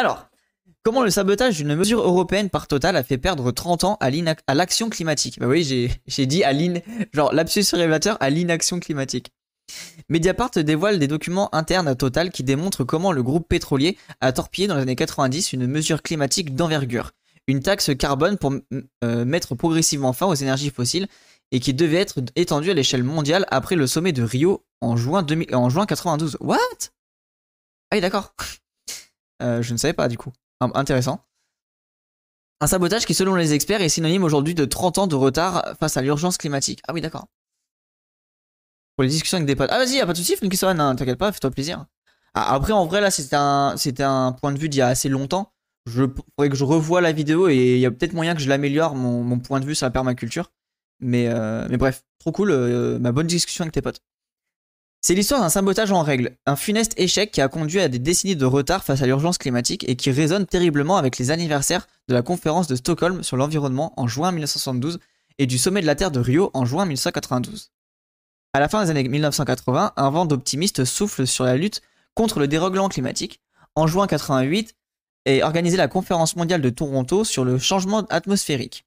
Alors, comment le sabotage d'une mesure européenne par Total a fait perdre 30 ans à l'action climatique? Bah oui, j'ai dit à l'in... Genre, lapsus révélateur à l'inaction climatique. Mediapart dévoile des documents internes à Total qui démontrent comment le groupe pétrolier a torpillé dans les années 90 une mesure climatique d'envergure. Une taxe carbone pour euh, mettre progressivement fin aux énergies fossiles et qui devait être étendue à l'échelle mondiale après le sommet de Rio en juin, 2000 en juin 92. What? Ah oui, d'accord. Euh, je ne savais pas du coup. Intéressant. Un sabotage qui, selon les experts, est synonyme aujourd'hui de 30 ans de retard face à l'urgence climatique. Ah oui, d'accord. Pour les discussions avec des potes. Ah vas-y, y a pas de soucis, hein, t'inquiète pas, fais-toi plaisir. Ah, après, en vrai, là, c'était un, point de vue d'il y a assez longtemps. Je faudrait que je revoie la vidéo et il y a peut-être moyen que je l'améliore, mon, point de vue sur la permaculture. Mais, euh, bref, trop cool, euh, ma bonne discussion avec tes potes. C'est l'histoire d'un sabotage en règle, un funeste échec qui a conduit à des décennies de retard face à l'urgence climatique et qui résonne terriblement avec les anniversaires de la conférence de Stockholm sur l'environnement en juin 1972 et du sommet de la Terre de Rio en juin 1992. À la fin des années 1980, un vent d'optimistes souffle sur la lutte contre le dérèglement climatique. En juin 88 est organisée la conférence mondiale de Toronto sur le changement atmosphérique,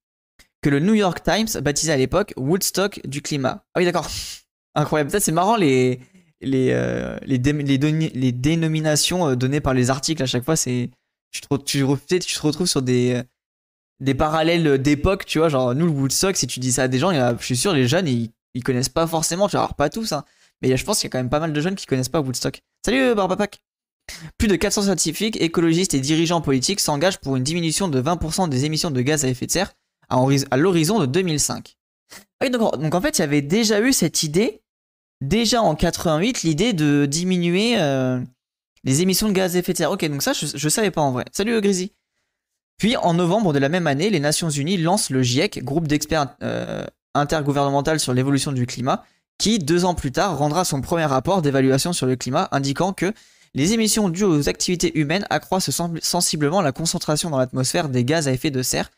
que le New York Times baptisait à l'époque Woodstock du climat. Ah oui, d'accord. Incroyable. Peut-être c'est marrant les, les, euh, les, les, dénominations euh, données par les articles à chaque fois. C'est, tu, te, tu, te retrouves sur des, euh, des parallèles d'époque, tu vois. Genre, nous, le Woodstock, si tu dis ça à des gens, je suis sûr, les jeunes, ils, ils connaissent pas forcément. Tu vois, pas tous, hein. Mais je pense qu'il y a quand même pas mal de jeunes qui connaissent pas Woodstock. Salut, Barbapac! Plus de 400 scientifiques, écologistes et dirigeants politiques s'engagent pour une diminution de 20% des émissions de gaz à effet de serre à l'horizon de 2005. Ah oui, donc, donc en fait, il y avait déjà eu cette idée, déjà en 88, l'idée de diminuer euh, les émissions de gaz à effet de serre. Ok, donc ça, je, je savais pas en vrai. Salut, Grisy. Puis, en novembre de la même année, les Nations Unies lancent le GIEC, groupe d'experts euh, intergouvernemental sur l'évolution du climat, qui, deux ans plus tard, rendra son premier rapport d'évaluation sur le climat, indiquant que les émissions dues aux activités humaines accroissent sensiblement la concentration dans l'atmosphère des gaz à effet de serre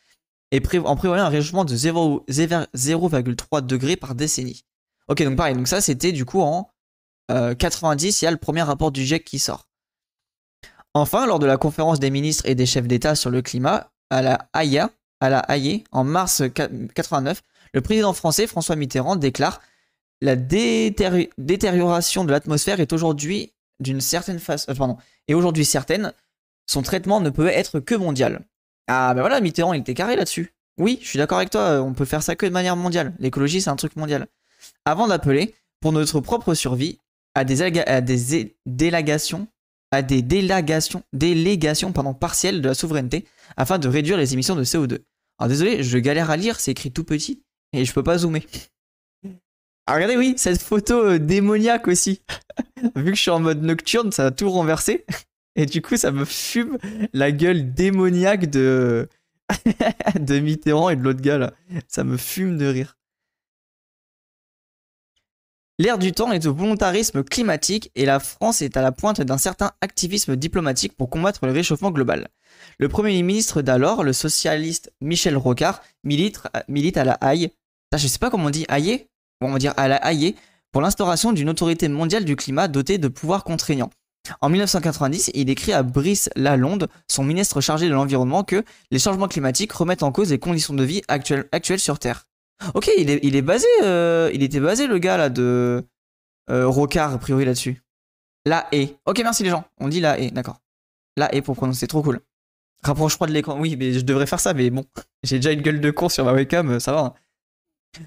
et en prévoyant un réchauffement de 0 0,3 degrés par décennie. Ok, donc pareil, donc ça c'était du coup en euh, 90, il y a le premier rapport du GIEC qui sort. Enfin, lors de la conférence des ministres et des chefs d'État sur le climat à la Haye, à la en mars 89, le président français François Mitterrand déclare la détéri- détérioration de l'atmosphère est aujourd'hui d'une certaine façon, euh, pardon, est aujourd'hui certaine. Son traitement ne peut être que mondial. Ah ben voilà, Mitterrand il était carré là-dessus. Oui, je suis d'accord avec toi, on peut faire ça que de manière mondiale. L'écologie c'est un truc mondial. Avant d'appeler, pour notre propre survie, à des, à à des délégations, délégations pardon, partielles de la souveraineté afin de réduire les émissions de CO2. Alors désolé, je galère à lire, c'est écrit tout petit et je peux pas zoomer. Ah, regardez, oui, cette photo euh, démoniaque aussi. Vu que je suis en mode nocturne, ça a tout renversé. Et du coup, ça me fume la gueule démoniaque de, de Mitterrand et de l'autre gars là. Ça me fume de rire. L'ère du temps est au volontarisme climatique et la France est à la pointe d'un certain activisme diplomatique pour combattre le réchauffement global. Le Premier ministre d'alors, le socialiste Michel Rocard, milite, milite à la Haye. Putain, Je sais pas comment on dit Haye on va dire à la Haye pour l'instauration d'une autorité mondiale du climat dotée de pouvoirs contraignants. En 1990, il écrit à Brice Lalonde, son ministre chargé de l'environnement, que les changements climatiques remettent en cause les conditions de vie actuelles sur Terre. Ok, il est, il est basé, euh, il était basé le gars là de euh, Rocard a priori là-dessus. La haie. Ok, merci les gens. On dit la haie, d'accord. La haie pour prononcer, trop cool. Rapproche-moi de l'écran. Oui, mais je devrais faire ça, mais bon, j'ai déjà une gueule de con sur ma webcam, ça va. hein.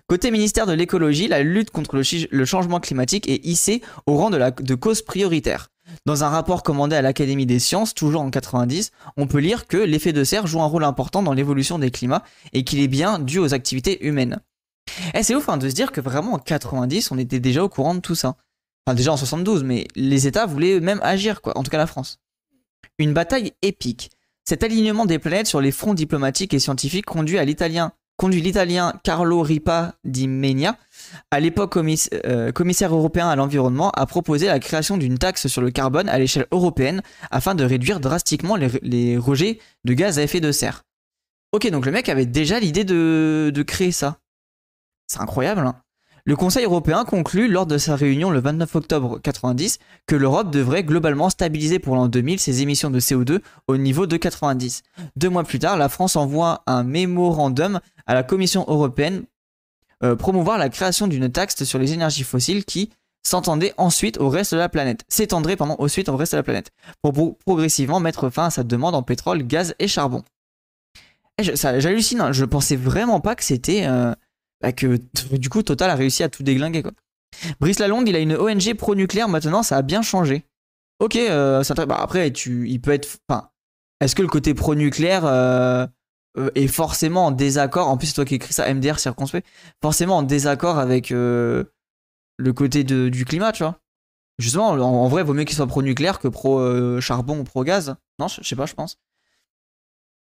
Côté ministère de l'écologie, la lutte contre le, changement climatique est hissée au rang de cause prioritaire. Dans un rapport commandé à l'Académie des sciences, toujours en 90, on peut lire que l'effet de serre joue un rôle important dans l'évolution des climats et qu'il est bien dû aux activités humaines. Eh, c'est ouf hein, de se dire que vraiment en 90, on était déjà au courant de tout ça. Enfin, déjà en 72, mais les États voulaient même agir, quoi. En tout cas, la France. Une bataille épique. Cet alignement des planètes sur les fronts diplomatiques et scientifiques conduit à l'italien conduit l'italien Carlo Ripa di Menia, à l'époque euh, commissaire européen à l'environnement, à proposer la création d'une taxe sur le carbone à l'échelle européenne afin de réduire drastiquement les, les rejets de gaz à effet de serre. Ok, donc le mec avait déjà l'idée de, de créer ça. C'est incroyable. hein. Le Conseil européen conclut lors de sa réunion le 29 octobre 90 que l'Europe devrait globalement stabiliser pour l'an 2000 ses émissions de CO2 au niveau de 90. Deux mois plus tard, la France envoie un mémorandum à la Commission européenne euh, promouvoir la création d'une taxe sur les énergies fossiles qui s'entendait ensuite au reste de la planète, s'étendrait ensuite au reste de la planète, pour, progressivement mettre fin à sa demande en pétrole, gaz et charbon. J'hallucine, hein. je pensais vraiment pas que c'était euh, bah, que du coup Total a réussi à tout déglinguer quoi. Brice Lalonde, il a une ONG pro-nucléaire maintenant, ça a bien changé. Ok, euh, bah, après il peut être, est-ce que le côté pro-nucléaire euh, euh, est forcément en désaccord En plus, c'est toi qui écris ça, MDR circonspect, forcément en désaccord avec le côté du climat, tu vois? Justement, en, vrai, il vaut mieux qu'il soit pro-nucléaire que pro-charbon ou pro-gaz. Non, je sais pas, je pense.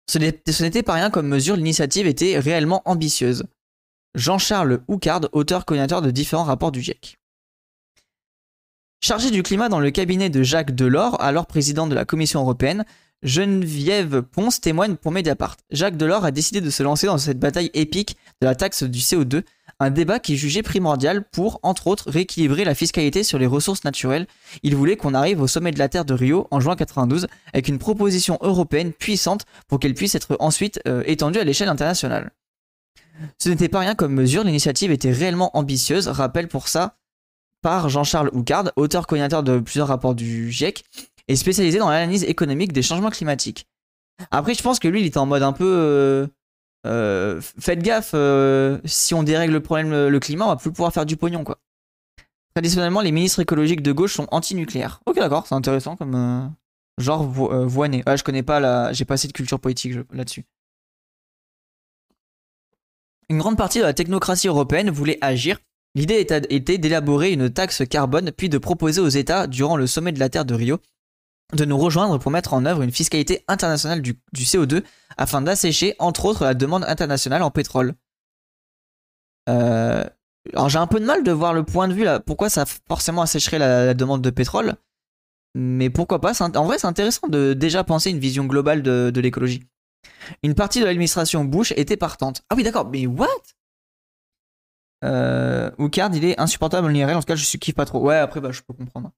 Ce n'était pas rien comme mesure, l'initiative était réellement ambitieuse. Jean-Charles Houcard, auteur-coordinateur de différents rapports du GIEC. Chargé du climat dans le cabinet de Jacques Delors, alors président de la Commission européenne, Geneviève Ponce témoigne pour Mediapart. Jacques Delors a décidé de se lancer dans cette bataille épique de la taxe du CO2, un débat qui jugeait primordial pour, entre autres, rééquilibrer la fiscalité sur les ressources naturelles. Il voulait qu'on arrive au sommet de la Terre de Rio en juin 92 avec une proposition européenne puissante pour qu'elle puisse être ensuite euh, étendue à l'échelle internationale. Ce n'était pas rien comme mesure, l'initiative était réellement ambitieuse, rappel pour ça par Jean-Charles Houcard, auteur coordinateur de plusieurs rapports du GIEC, et spécialisé dans l'analyse économique des changements climatiques. Après, je pense que lui, il était en mode un peu... Euh, euh, faites gaffe, euh, si on dérègle le problème le, climat, on va plus pouvoir faire du pognon, quoi. Traditionnellement, les ministres écologiques de gauche sont anti-nucléaires. Ok, d'accord, c'est intéressant comme... genre voiné. Ouais, je connais pas la... J'ai pas assez de culture politique là-dessus. Une grande partie de la technocratie européenne voulait agir. L'idée était d'élaborer une taxe carbone, puis de proposer aux États, durant le sommet de la Terre de Rio, de nous rejoindre pour mettre en œuvre une fiscalité internationale du, CO2 afin d'assécher, entre autres, la demande internationale en pétrole. Euh, alors j'ai un peu de mal de voir le point de vue là, pourquoi ça forcément assécherait la, demande de pétrole, mais pourquoi pas, en vrai c'est intéressant de déjà penser une vision globale de l'écologie. Une partie de l'administration Bush était partante. Ah oui, d'accord, mais what? Euh, il est insupportable en IRL, en tout cas, je suis kiffe pas trop. Ouais, après, bah, je peux comprendre.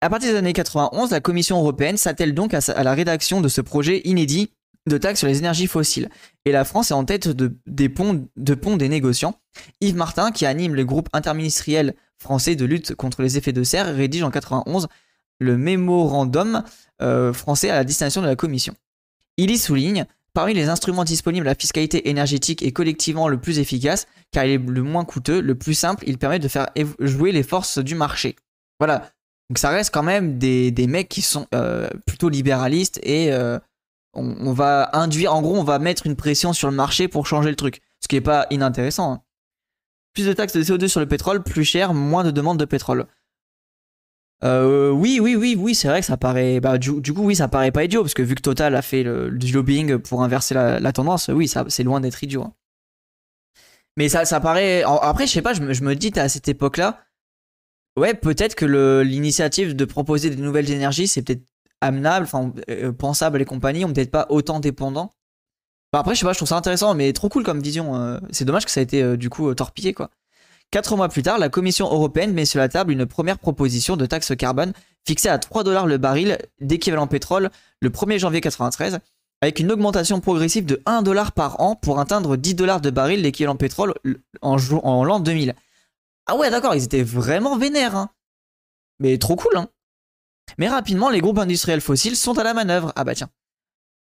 À partir des années 91, la Commission européenne s'attelle donc à, la rédaction de ce projet inédit de taxe sur les énergies fossiles. Et la France est en tête de, des ponts, pont des négociants. Yves Martin, qui anime le groupe interministériel français de lutte contre les effets de serre, rédige en 91 le mémorandum euh, français à la destination de la Commission. Il y souligne Parmi les instruments disponibles, la fiscalité énergétique est collectivement le plus efficace car il est le moins coûteux, le plus simple, il permet de faire jouer les forces du marché. Voilà. Donc ça reste quand même des, mecs qui sont euh, plutôt libéralistes et euh, on, va induire, en gros, on va mettre une pression sur le marché pour changer le truc. Ce qui n'est pas inintéressant. Hein. Plus de taxes de CO2 sur le pétrole, plus cher, moins de demandes de pétrole. Euh, oui, oui, oui, oui, c'est vrai que ça paraît. Bah, du, coup, oui, ça paraît pas idiot parce que vu que Total a fait du lobbying pour inverser la, tendance, oui, c'est loin d'être idiot. Hein. Mais ça, paraît. Après, je sais pas, je me, je dis à cette époque-là, ouais, peut-être que l'initiative de proposer des nouvelles énergies, c'est peut-être amenable, enfin, euh, pensable, les compagnies ont peut-être pas autant dépendants. après, je sais pas, je trouve ça intéressant, mais trop cool comme vision. Euh. c'est dommage que ça ait été du coup torpillé, quoi. Quatre mois plus tard, la Commission européenne met sur la table une première proposition de taxe carbone fixée à 3 dollars le baril d'équivalent pétrole le 1er janvier 1993, avec une augmentation progressive de 1 dollar par an pour atteindre 10 dollars de baril d'équivalent pétrole en, l'an 2000. Ah ouais, d'accord, ils étaient vraiment vénères. Hein. Mais trop cool, hein. Mais rapidement, les groupes industriels fossiles sont à la manœuvre. Ah bah tiens.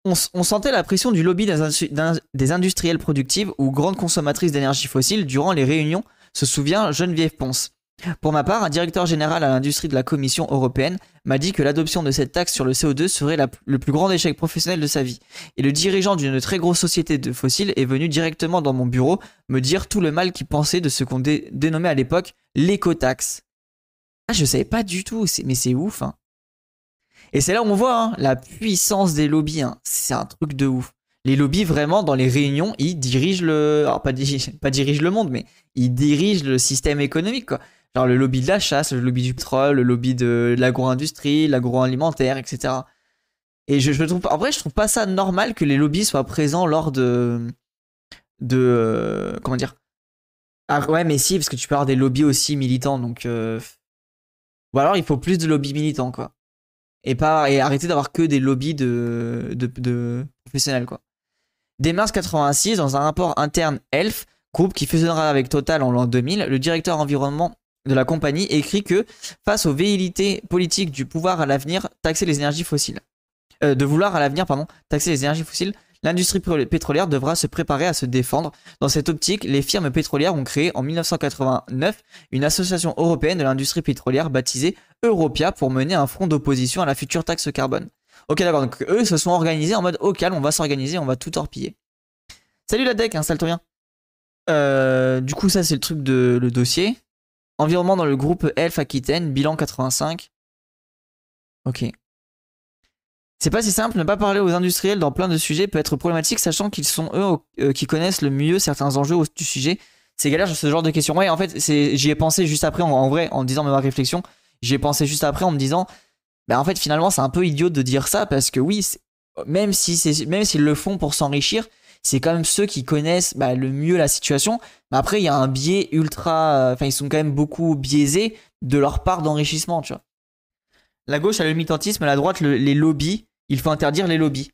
On, sentait la pression du lobby des, industriels productives ou grandes consommatrices d'énergie fossile durant les réunions se souvient Geneviève Ponce. Pour ma part, un directeur général à l'industrie de la Commission européenne m'a dit que l'adoption de cette taxe sur le CO2 serait le plus grand échec professionnel de sa vie. Et le dirigeant d'une très grosse société de fossiles est venu directement dans mon bureau me dire tout le mal qu'il pensait de ce qu'on dénommait à l'époque l'écotaxe. Ah, je savais pas du tout, mais c'est ouf. Hein. Et c'est là où on voit hein, la puissance des lobbies. Hein. C'est un truc de ouf les lobbies vraiment dans les réunions, ils dirigent le, alors pas, dirigent le monde, mais ils dirigent le système économique quoi. Genre le lobby de la chasse, le lobby du pétrole, le lobby de l'agro-industrie, l'agroalimentaire, etc. Et je, je trouve, en vrai, je trouve pas ça normal que les lobbies soient présents lors de, de, euh, comment dire, Ah, ouais, mais si, parce que tu peux avoir des lobbies aussi militants, donc. euh, Ou alors il faut plus de lobbies militants, quoi. Et, pas, et arrêter d'avoir que des lobbies de, de, de professionnels, quoi. Dès mars 86, dans un rapport interne ELF, groupe qui fusionnera avec Total en l'an 2000, le directeur environnement de la compagnie écrit que face aux velléités politiques du pouvoir à l'avenir, taxer les énergies fossiles, euh, de vouloir à l'avenir, pardon, taxer les énergies fossiles, l'industrie pétrolière devra se préparer à se défendre. Dans cette optique, les firmes pétrolières ont créé en 1989 une association européenne de l'industrie pétrolière baptisée Europia pour mener un front d'opposition à la future taxe carbone. Ok, d'accord, donc eux se sont organisés en mode au calme, on va s'organiser, on va tout torpiller. Salut la deck, installe-toi bien. Euh, du coup, ça c'est le truc de le dossier. Environnement dans le groupe Elf Aquitaine, bilan 85. Ok. C'est pas si simple, ne pas parler aux industriels dans plein de sujets peut être problématique, sachant qu'ils sont eux euh, qui connaissent le mieux certains enjeux du sujet. C'est galère ce genre de questions. Ouais, en fait, j'y ai pensé juste après, en, en vrai, en disant ma réflexion, j'y ai pensé juste après en me disant, bah en fait, finalement, c'est un peu idiot de dire ça parce que oui, même si c'est, même s'ils le font pour s'enrichir, c'est quand même ceux qui connaissent bah, le mieux la situation. Mais après, il y a un biais ultra, enfin, ils sont quand même beaucoup biaisés de leur part d'enrichissement, tu vois. La gauche a le militantisme, la droite le- les lobbies. Il faut interdire les lobbies.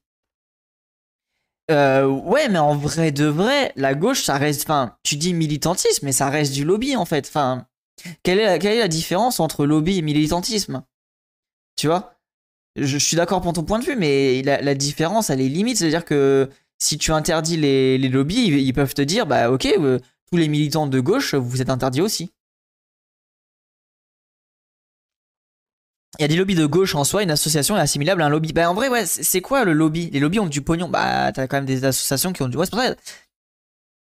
Euh, ouais, mais en vrai de vrai, la gauche, ça reste. Enfin, tu dis militantisme, mais ça reste du lobby en fait. Enfin, quelle est la, quelle est la différence entre lobby et militantisme? Tu vois? Je, suis d'accord pour ton point de vue, mais la, différence, elle est limite. C'est-à-dire que si tu interdis les, les lobbies, ils, peuvent te dire bah ok, euh, tous les militants de gauche, vous êtes interdits aussi. Il y a des lobbies de gauche en soi, une association est assimilable à un lobby. Bah en vrai, ouais, c'est quoi le lobby? Les lobbies ont du pognon. Bah t'as quand même des associations qui ont du. Ouais, c'est pour ça.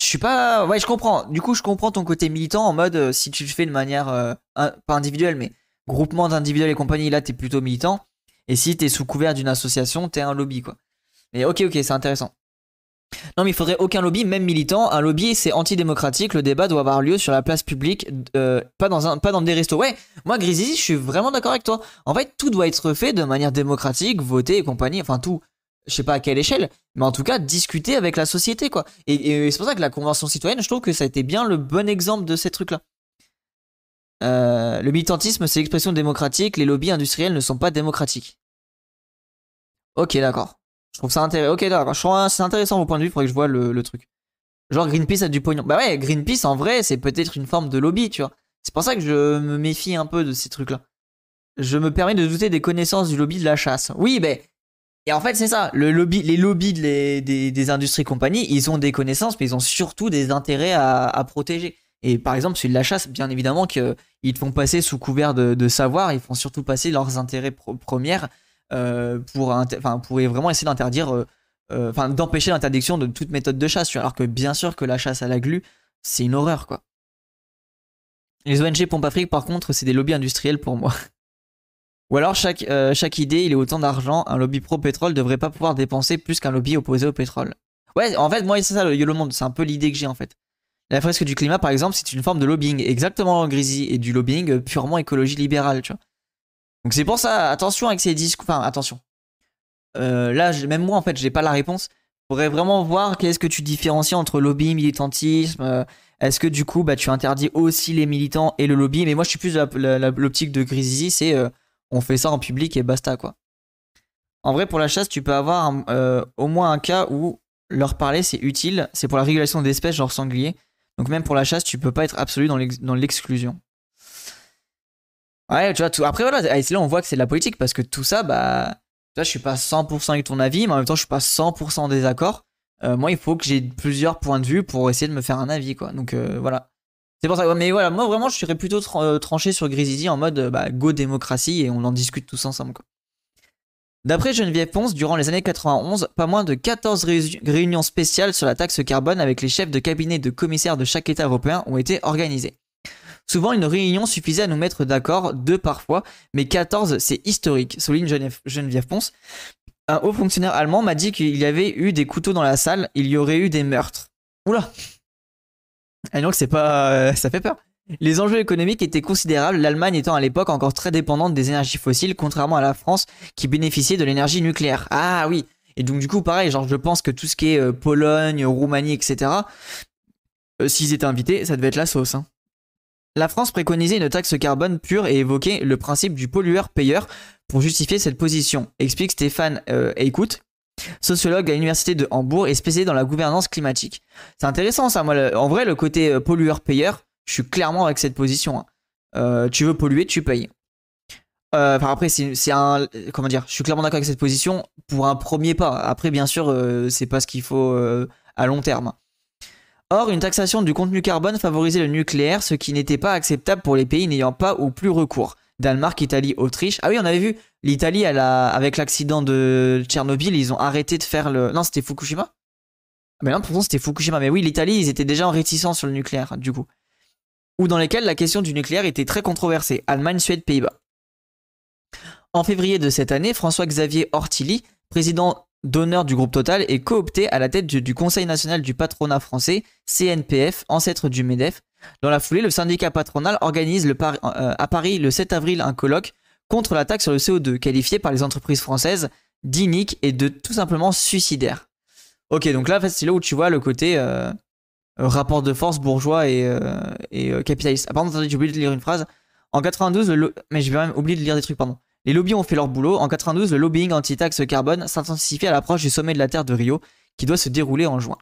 Je suis pas. Ouais, je comprends. Du coup, je comprends ton côté militant en mode euh, si tu le fais de manière. euh, pas individuelle, mais groupement d'individuels et compagnie, là t'es plutôt militant. Et si t'es sous couvert d'une association, t'es un lobby, quoi. Mais ok, ok, c'est intéressant. Non, mais il faudrait aucun lobby, même militant. Un lobby, c'est antidémocratique. Le débat doit avoir lieu sur la place publique, euh, pas, dans un, pas dans des restos. Ouais, moi, Grizzly, je suis vraiment d'accord avec toi. En fait, tout doit être fait de manière démocratique, voté et compagnie. Enfin, tout. Je sais pas à quelle échelle, mais en tout cas, discuter avec la société, quoi. Et, et c'est pour ça que la Convention citoyenne, je trouve que ça a été bien le bon exemple de ces trucs-là. Euh, le militantisme, c'est l'expression démocratique. Les lobbies industriels ne sont pas démocratiques. Ok, d'accord. Je trouve ça intéressant. Ok, d'accord. Je c'est intéressant point de vue. Faudrait que je vois le, truc. Genre Greenpeace a du pognon. Bah ouais, Greenpeace en vrai, c'est peut-être une forme de lobby, tu vois. C'est pour ça que je me méfie un peu de ces trucs-là. Je me permets de douter des connaissances du lobby de la chasse. Oui, ben. Et en fait, c'est ça. Le lobby, les lobbies des, industries compagnies, ils ont des connaissances, mais ils ont surtout des intérêts à protéger. Et par exemple, celui de la chasse, bien évidemment qu'ils te font passer sous couvert de, savoir, ils font surtout passer leurs intérêts pro- premiers euh, pour, pour vraiment essayer d'interdire, euh, euh, enfin, d'empêcher l'interdiction de toute méthode de chasse. Alors que bien sûr que la chasse à la glu, c'est une horreur, quoi. Les ONG Pompe Afrique, par contre, c'est des lobbies industriels pour moi. Ou alors, chaque, euh, chaque idée, il est autant d'argent. Un lobby pro-pétrole devrait pas pouvoir dépenser plus qu'un lobby opposé au pétrole. Ouais, en fait, moi, c'est ça, le YOLO Monde. C'est un peu l'idée que j'ai, en fait. La fresque du climat, par exemple, c'est une forme de lobbying. Exactement, Grisy. Et du lobbying purement écologie libérale, tu vois. Donc c'est pour ça, attention avec ces discours. Enfin, attention. Euh, là, même moi, en fait, j'ai pas la réponse. Faudrait vraiment voir qu'est-ce que tu différencies entre lobby, militantisme. euh, Est-ce que du coup, bah, tu interdis aussi les militants et le lobby? Mais moi, je suis plus l'optique de Grizzly, c'est euh, on fait ça en public et basta, quoi. En vrai, pour la chasse, tu peux avoir au moins un cas où leur parler c'est utile. C'est pour la régulation d'espèces, genre sanglier. Donc même pour la chasse, tu peux pas être absolu dans l'ex- dans l'exclusion. Ouais, tu vois, après voilà, c'est là on voit que c'est de la politique parce que tout ça, bah, tu vois, je suis pas 100% avec ton avis, mais en même temps, je suis pas 100% en désaccord. Euh, moi, il faut que j'ai plusieurs points de vue pour essayer de me faire un avis, quoi. Donc euh, voilà. C'est pour ça, mais voilà, moi vraiment, je serais plutôt euh, tranché sur Grizzly en mode bah, go démocratie et on en discute tous ensemble, quoi. D'après Geneviève Ponce, durant les années 91, pas moins de 14 ré- réunions spéciales sur la taxe carbone avec les chefs de cabinet de commissaires de chaque État européen ont été organisées. Souvent, une réunion suffisait à nous mettre d'accord, deux parfois, mais 14, c'est historique, souligne Geneviève, Ponce. Un haut fonctionnaire allemand m'a dit qu'il y avait eu des couteaux dans la salle, il y aurait eu des meurtres. Oula Et donc, c'est pas. euh, ça fait peur. Les enjeux économiques étaient considérables, l'Allemagne étant à l'époque encore très dépendante des énergies fossiles, contrairement à la France qui bénéficiait de l'énergie nucléaire. Ah oui Et donc, du coup, pareil, genre, je pense que tout ce qui est euh, Pologne, Roumanie, etc., Euh, s'ils étaient invités, ça devait être la sauce. Hein. La France préconisait une taxe carbone pure et évoquait le principe du pollueur-payeur pour justifier cette position, explique Stéphane euh, sociologue à l'université de Hambourg et spécialisé dans la gouvernance climatique. C'est intéressant ça, moi. en vrai, le côté euh, pollueur-payeur, je suis clairement avec cette position. Hein. Euh, tu veux polluer, tu payes. Enfin après, c'est un, comment dire, je suis clairement d'accord avec cette position pour un premier pas. Après, bien sûr, c'est pas ce qu'il faut à long terme. Or, une taxation du contenu carbone favorisait le nucléaire, ce qui n'était pas acceptable pour les pays n'ayant pas ou plus recours. Danemark, Italie, Autriche. Ah oui, on avait vu l'Italie, avec l'accident de Tchernobyl, ils ont arrêté de faire le. Non, c'était Fukushima? Mais non, pourtant c'était Fukushima. Mais oui, l'Italie, ils étaient déjà en réticence sur le nucléaire, du coup. Ou dans lesquels la question du nucléaire était très controversée. Allemagne, Suède, Pays-Bas. En février de cette année, François-Xavier Ortilly, président d'honneur du groupe Total, est coopté à la tête du, Conseil national du patronat français, CNPF, ancêtre du MEDEF. Dans la foulée, le syndicat patronal organise euh, à Paris le 7 avril un colloque contre la taxe sur le CO2, qualifié par les entreprises françaises d'inique et de tout simplement suicidaire. Ok, donc là, c'est là où tu vois le côté euh, rapport de force bourgeois et, euh, capitaliste. Ah, pardon, j'ai oublié de lire une phrase. En 92, mais je vais même de lire des trucs, pardon. Les lobbies ont fait leur boulot. En 92, le lobbying anti-taxe carbone s'intensifie à l'approche du sommet de la Terre de Rio, qui doit se dérouler en juin.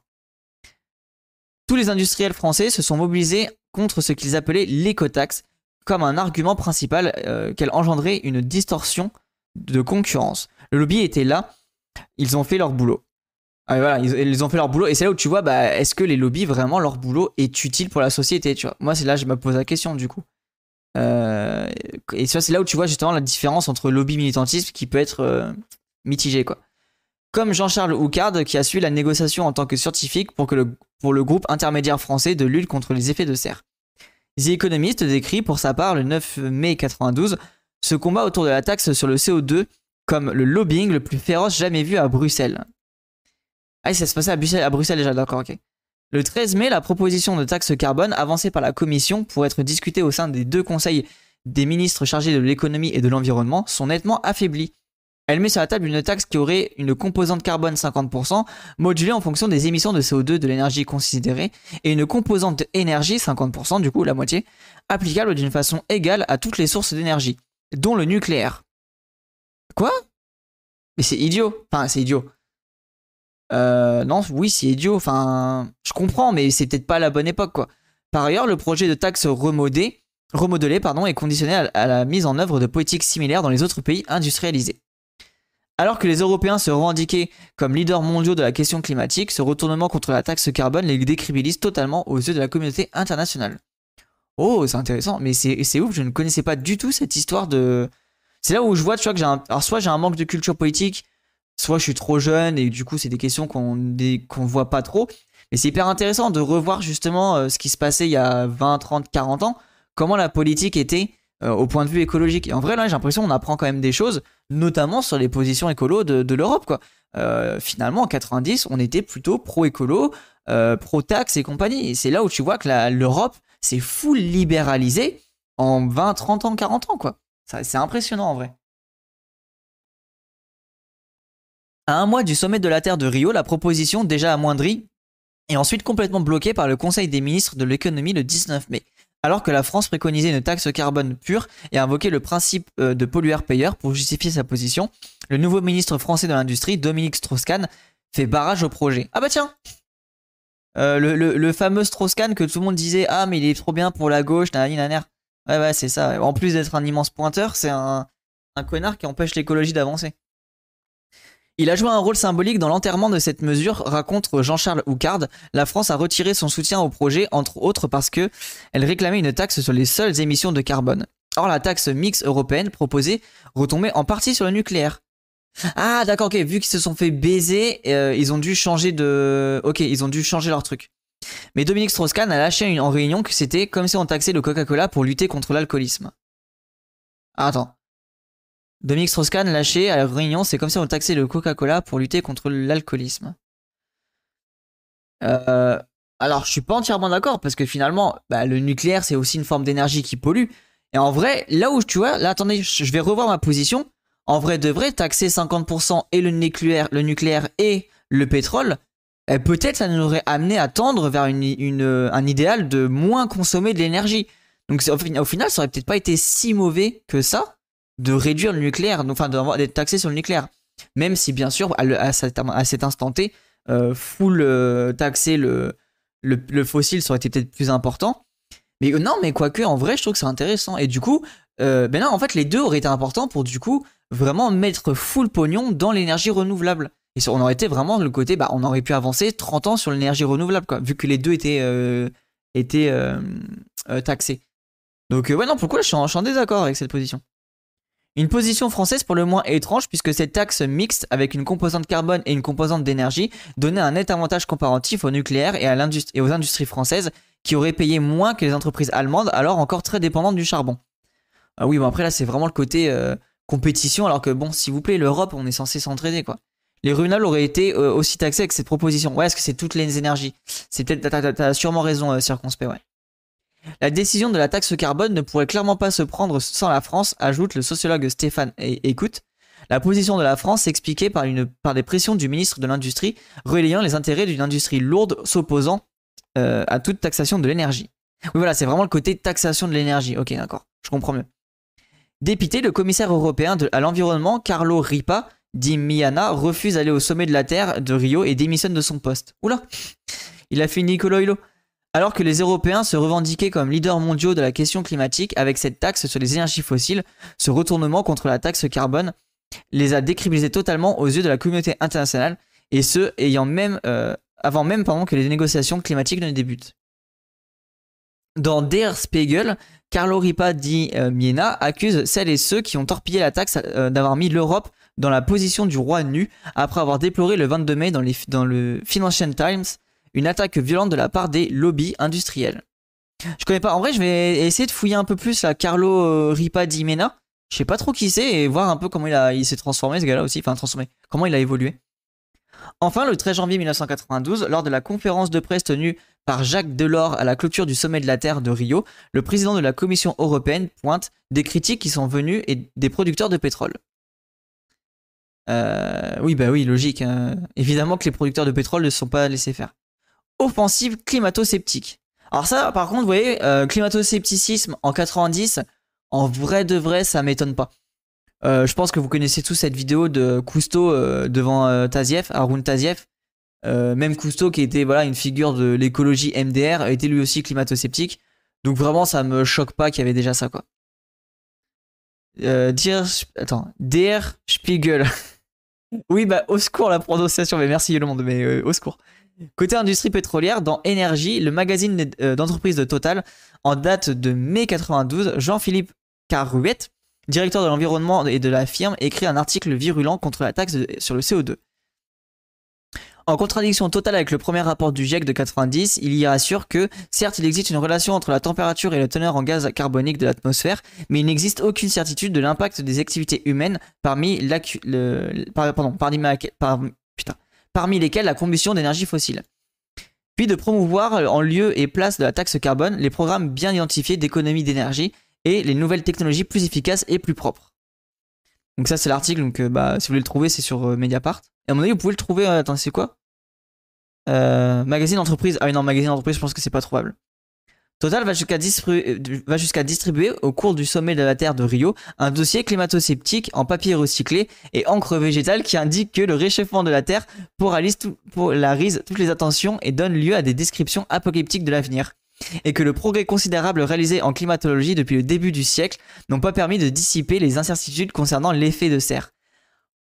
Tous les industriels français se sont mobilisés contre ce qu'ils appelaient l'écotaxe, comme un argument principal euh, qu'elle engendrait une distorsion de concurrence. Le lobby était là, ils ont fait leur boulot. Ah, voilà, ils, ont fait leur boulot et c'est là où tu vois, bah, est-ce que les lobbies vraiment leur boulot est utile pour la société, tu vois? Moi, c'est là je me pose la question du coup. Euh, et c'est là où tu vois justement la différence entre lobby militantisme qui peut être euh, mitigé quoi. Comme Jean-Charles Houcard qui a suivi la négociation en tant que scientifique pour, que le, pour le groupe intermédiaire français de lutte contre les effets de serre. The Economist décrit pour sa part le 9 mai 92 ce combat autour de la taxe sur le CO2 comme le lobbying le plus féroce jamais vu à Bruxelles. Ah, ça se passait à Bruxelles, déjà, d'accord, ok. Le 13 mai, la proposition de taxe carbone avancée par la Commission pour être discutée au sein des deux conseils des ministres chargés de l'économie et de l'environnement sont nettement affaiblies. Elle met sur la table une taxe qui aurait une composante carbone 50%, modulée en fonction des émissions de CO2 de l'énergie considérée, et une composante énergie 50%, du coup la moitié, applicable d'une façon égale à toutes les sources d'énergie, dont le nucléaire. Quoi? Mais c'est idiot. Enfin, c'est idiot. Euh, non, oui, c'est idiot. Enfin, je comprends, mais c'est peut-être pas la bonne époque, quoi. Par ailleurs, le projet de taxe remodé, remodelé pardon, est conditionné à, la mise en œuvre de politiques similaires dans les autres pays industrialisés. Alors que les Européens se revendiquaient comme leaders mondiaux de la question climatique, ce retournement contre la taxe carbone les décribilise totalement aux yeux de la communauté internationale. Oh, c'est intéressant, mais c'est ouf, je ne connaissais pas du tout cette histoire de. C'est là où je vois, tu vois, que j'ai un. Soit j'ai un manque de culture politique, soit je suis trop jeune et du coup c'est des questions qu'on qu'on voit pas trop. Mais c'est hyper intéressant de revoir justement euh, ce qui se passait il y a 20, 30, 40 ans, comment la politique était euh, au point de vue écologique. Et en vrai là j'ai l'impression qu'on apprend quand même des choses, notamment sur les positions écolo de, l'Europe. Euh, finalement en 90 on était plutôt pro-écolo, pro-taxe et compagnie. Et c'est là où tu vois que l'Europe s'est full libéralisée en 20, 30 ans, 40 ans quoi. C'est impressionnant en vrai. À un mois du sommet de la Terre de Rio, la proposition, déjà amoindrie, est ensuite complètement bloquée par le Conseil des ministres de l'économie le 19 mai. Alors que la France préconisait une taxe carbone pure et invoquait le principe euh, de pollueur-payeur pour justifier sa position, le nouveau ministre français de l'Industrie, Dominique Strauss-Kahn, fait barrage au projet. Ah bah tiens euh, le, fameux Strauss-Kahn que tout le monde disait Ah, mais il est trop bien pour la gauche, nanani, Ouais, ouais, c'est ça. En plus d'être un immense pointeur, c'est un, un connard qui empêche l'écologie d'avancer. Il a joué un rôle symbolique dans l'enterrement de cette mesure, raconte Jean-Charles Houcard. La France a retiré son soutien au projet, entre autres parce que elle réclamait une taxe sur les seules émissions de carbone. Or, la taxe mix européenne proposée retombait en partie sur le nucléaire. Ah, d'accord, ok. Vu qu'ils se sont fait baiser, euh, ils ont dû changer de. Ok, ils ont dû changer leur truc. Mais Dominique Strauss-Kahn a lâché en réunion que c'était comme si on taxait le Coca-Cola pour lutter contre l'alcoolisme. Ah, attends. Dominique Strauss-Kahn lâché à la réunion, c'est comme si on taxait le Coca-Cola pour lutter contre l'alcoolisme. Euh, alors, je suis pas entièrement d'accord parce que finalement, bah, le nucléaire, c'est aussi une forme d'énergie qui pollue. Et en vrai, là où tu vois, là, attendez, je vais revoir ma position. En vrai, de vrai, taxer 50% et le nucléaire, et le pétrole, eh, peut-être ça nous aurait amené à tendre vers une, un idéal de moins consommer de l'énergie. Donc au final, ça aurait peut-être pas été si mauvais que ça de réduire le nucléaire, enfin d'être taxé sur le nucléaire. Même si bien sûr, à, cet, instant T, euh, full euh, taxer le, le, le, fossile, ça aurait été peut-être plus important. Mais euh, non, mais quoique, en vrai, je trouve que c'est intéressant. Et du coup, euh, ben non, en fait, les deux auraient été importants pour du coup vraiment mettre full pognon dans l'énergie renouvelable. Et on aurait été vraiment le côté, bah, on aurait pu avancer 30 ans sur l'énergie renouvelable, vu que les deux étaient, étaient taxés. Donc, ouais, non, pourquoi je suis en désaccord avec cette position? Une position française pour le moins étrange puisque cette taxe mixte avec une composante carbone et une composante d'énergie donnait un net avantage comparatif au nucléaire et, à et aux industries françaises qui auraient payé moins que les entreprises allemandes alors encore très dépendantes du charbon. Ah oui, bon après là c'est vraiment le côté euh, compétition alors que bon s'il vous plaît l'Europe on est censé s'entraider quoi. Les runals auraient été euh, aussi taxés avec cette proposition. Ouais, est-ce que c'est toutes les énergies C'est peut-être t'as sûrement raison euh, circonspect ouais. La décision de la taxe carbone ne pourrait clairement pas se prendre sans la France, ajoute le sociologue Stéphane Écoute. La position de la France s'expliquait par, une, par des pressions du ministre de l'Industrie, relayant les intérêts d'une industrie lourde s'opposant euh, à toute taxation de l'énergie. Oui, voilà, c'est vraiment le côté taxation de l'énergie. Ok, d'accord, je comprends mieux. Dépité, le commissaire européen à l'environnement, Carlo Ripa, dit Miana, refuse d'aller au sommet de la Terre de Rio et démissionne de son poste. Oula Il a fait Nicolo Hilo. Alors que les Européens se revendiquaient comme leaders mondiaux de la question climatique avec cette taxe sur les énergies fossiles, ce retournement contre la taxe carbone les a décribilisés totalement aux yeux de la communauté internationale, et ce, ayant même, euh, avant même que les négociations climatiques ne débutent. Dans Der Spiegel, Carlo Ripa di euh, Miena accuse celles et ceux qui ont torpillé la taxe euh, d'avoir mis l'Europe dans la position du roi nu après avoir déploré le 22 mai dans le Financial Times une attaque violente de la part des lobbies industriels. Je connais pas. En vrai, je vais essayer de fouiller un peu plus la Carlo euh, Ripa di Mena. Je sais pas trop qui c'est et voir un peu comment il, il s'est transformé ce gars-là aussi. Enfin, transformé. Comment il a évolué. Enfin, le 13 janvier 1992, lors de la conférence de presse tenue par Jacques Delors à la clôture du sommet de la Terre de Rio, le président de la Commission européenne pointe des critiques qui sont venues et des producteurs de pétrole. Euh, oui, bah oui, logique. Hein. Évidemment que les producteurs de pétrole ne sont pas laissés faire offensive climato-sceptique. Alors ça, par contre, vous voyez, euh, climato-scepticisme en 90, en vrai de vrai, ça m'étonne pas. Euh, je pense que vous connaissez tous cette vidéo de Cousteau euh, devant euh, Taziev, Arun Taziev. Même Cousteau, qui était voilà une figure de l'écologie MDR, était lui aussi climato-sceptique. Donc vraiment, ça me choque pas qu'il y avait déjà ça, quoi. Dire, attends, Der Spiegel. oui, bah, au secours la prononciation, mais merci le monde, mais au secours. Côté industrie pétrolière, dans Énergie, le magazine euh, d'entreprise de Total, en date de mai 92, Jean-Philippe Carruette, directeur de l'environnement et de la firme, écrit un article virulent contre la taxe sur le CO2. En contradiction totale avec le premier rapport du GIEC de 90, il y assure que, certes, il existe une relation entre la température et la teneur en gaz carbonique de l'atmosphère, mais il n'existe aucune certitude de l'impact des activités humaines parmi, le, pardon, parmi, putain, parmi lesquels la combustion d'énergie fossile. Puis de promouvoir en lieu et place de la taxe carbone les programmes bien identifiés d'économie d'énergie et les nouvelles technologies plus efficaces et plus propres. Donc ça c'est l'article, donc euh, bah, si vous voulez le trouver c'est sur euh, Mediapart. Et à mon avis vous pouvez le trouver, euh, attends c'est quoi? Magazine d'entreprise, ah oui non magazine d'entreprise je pense que c'est pas trouvable. Total va jusqu'à distribuer, au cours du sommet de la Terre de Rio un dossier climato-sceptique en papier recyclé et encre végétale qui indique que le réchauffement de la Terre polarise toutes les attentions et donne lieu à des descriptions apocalyptiques de l'avenir. Et que le progrès considérable réalisé en climatologie depuis le début du siècle n'ont pas permis de dissiper les incertitudes concernant l'effet de serre.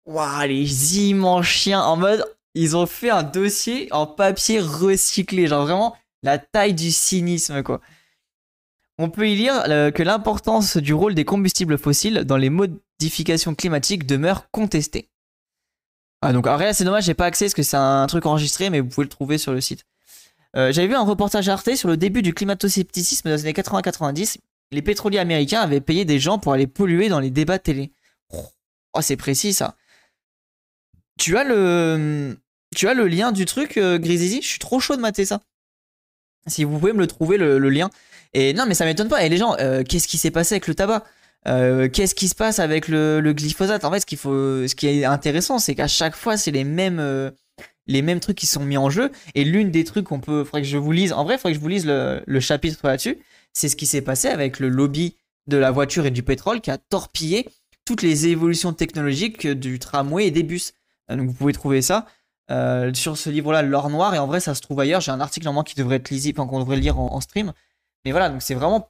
Waouh, les immenses chiens en mode, ils ont fait un dossier en papier recyclé, genre vraiment la taille du cynisme, quoi. On peut y lire euh, que l'importance du rôle des combustibles fossiles dans les modifications climatiques demeure contestée. Ah donc, en réalité, c'est dommage, j'ai pas accès parce que c'est un truc enregistré, mais vous pouvez le trouver sur le site. Euh, J'avais vu un reportage Arte sur le début du climato-scepticisme dans les années 80-90. Les pétroliers américains avaient payé des gens pour aller polluer dans les débats télé. Oh, c'est précis ça. Tu as le, tu as le lien du truc, euh, Je suis trop chaud de mater ça. Si vous pouvez me le trouver, le, lien. Et non, mais ça m'étonne pas. Et les gens, euh, qu'est-ce qui s'est passé avec le tabac? Euh, Qu'est-ce qui se passe avec le, glyphosate? En fait, ce, qui est intéressant, c'est qu'à chaque fois, c'est les mêmes, euh, les mêmes trucs qui sont mis en jeu. Et l'une des trucs qu'on peut, faudrait que je vous lise, en vrai, faudrait que je vous lise le, le chapitre là-dessus. C'est ce qui s'est passé avec le lobby de la voiture et du pétrole qui a torpillé toutes les évolutions technologiques du tramway et des bus. Donc vous pouvez trouver ça euh, sur ce livre-là, L'or noir, et en vrai ça se trouve ailleurs. J'ai un article normalement qui devrait être lisible, enfin qu'on devrait lire en, stream. Mais voilà, donc c'est vraiment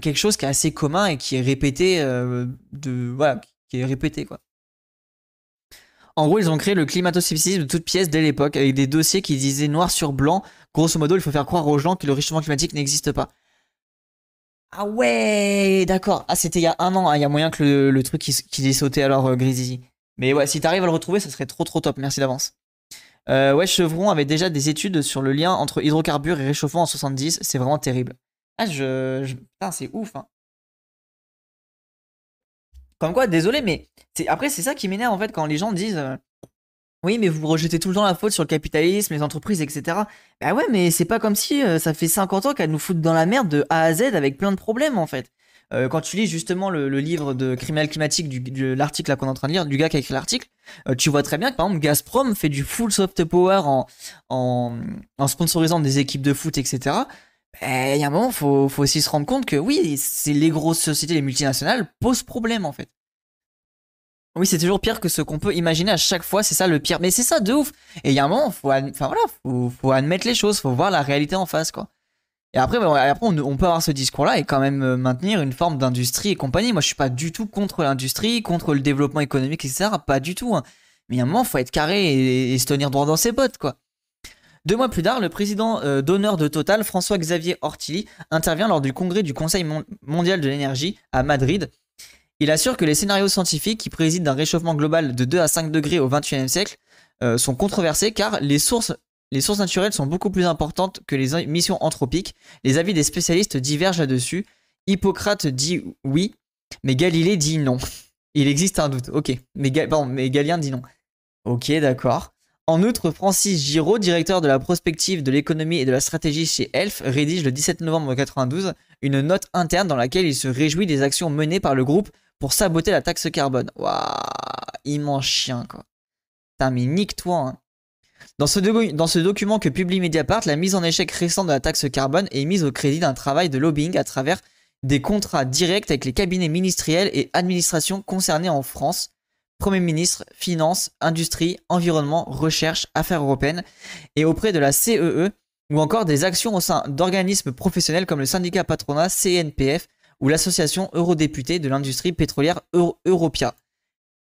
quelque chose qui est assez commun et qui est répété euh, de voilà, qui est répété quoi. En gros, ils ont créé le climato-scepticisme de toutes pièces dès l'époque, avec des dossiers qui disaient noir sur blanc. Grosso modo, il faut faire croire aux gens que le réchauffement climatique n'existe pas. Ah ouais, d'accord. Ah, c'était il y a un an. Ah, il y a moyen que le, truc qu'il ait sauté alors, euh, Mais ouais, si t'arrives à le retrouver, ça serait trop trop top. Merci d'avance. Euh, ouais, Chevron avait déjà des études sur le lien entre hydrocarbures et réchauffement en 70. C'est vraiment terrible. Ah, je. Putain, c'est ouf. Hein. Comme quoi, désolé, mais après, c'est ça qui m'énerve en fait quand les gens disent. Euh, oui, mais vous rejetez tout le temps la faute sur le capitalisme, les entreprises, etc. Bah ouais, mais c'est pas comme si euh, ça fait 50 ans qu'elles nous foutent dans la merde de A à Z avec plein de problèmes en fait. Euh, quand tu lis justement le, livre de criminel climatique, l'article qu'on est en train de lire, du gars qui a écrit l'article, euh, tu vois très bien que par exemple Gazprom fait du full soft power en, sponsorisant des équipes de foot, etc. Bah, il y a un moment, faut, faut aussi se rendre compte que oui, c'est les grosses sociétés, les multinationales posent problème en fait. Oui, c'est toujours pire que ce qu'on peut imaginer à chaque fois, c'est ça le pire. Mais c'est ça de ouf. Et il y a un moment, faut, faut, faut admettre les choses, faut voir la réalité en face, quoi. Et après, après on, peut avoir ce discours-là et quand même euh, maintenir une forme d'industrie et compagnie. Moi, je suis pas du tout contre l'industrie, contre le développement économique, etc. Pas du tout. Hein. Mais il a un moment, faut être carré et, se tenir droit dans ses bottes, quoi. Deux mois plus tard, le président euh, d'honneur de Total, François-Xavier Ortilli, intervient lors du congrès du Conseil mondial de l'énergie à Madrid il assure que les scénarios scientifiques qui président d'un réchauffement global de 2 à 5 degrés au XXIe siècle euh, sont controversés car les sources, les sources naturelles sont beaucoup plus importantes que les émissions anthropiques. Les avis des spécialistes divergent là-dessus. Hippocrate dit oui, mais Galilée dit non. Il existe un doute. Ok, mais, mais Galien dit non. Ok, d'accord. En outre, Francis Giraud, directeur de la prospective de l'économie et de la stratégie chez ELF, rédige le 17 novembre 1992 une note interne dans laquelle il se réjouit des actions menées par le groupe pour saboter la taxe carbone. Waouh, immense chien, quoi. Putain, mais nique-toi. Hein. Dans, ce document que publie Mediapart, la mise en échec récente de la taxe carbone est mise au crédit d'un travail de lobbying à travers des contrats directs avec les cabinets ministériels et administrations concernés en France, Premier ministre, Finances, Industrie, Environnement, Recherche, Affaires européennes, et auprès de la CEE, e, ou encore des actions au sein d'organismes professionnels comme le syndicat patronat CNPF ou l'association eurodéputée de l'industrie pétrolière Europia.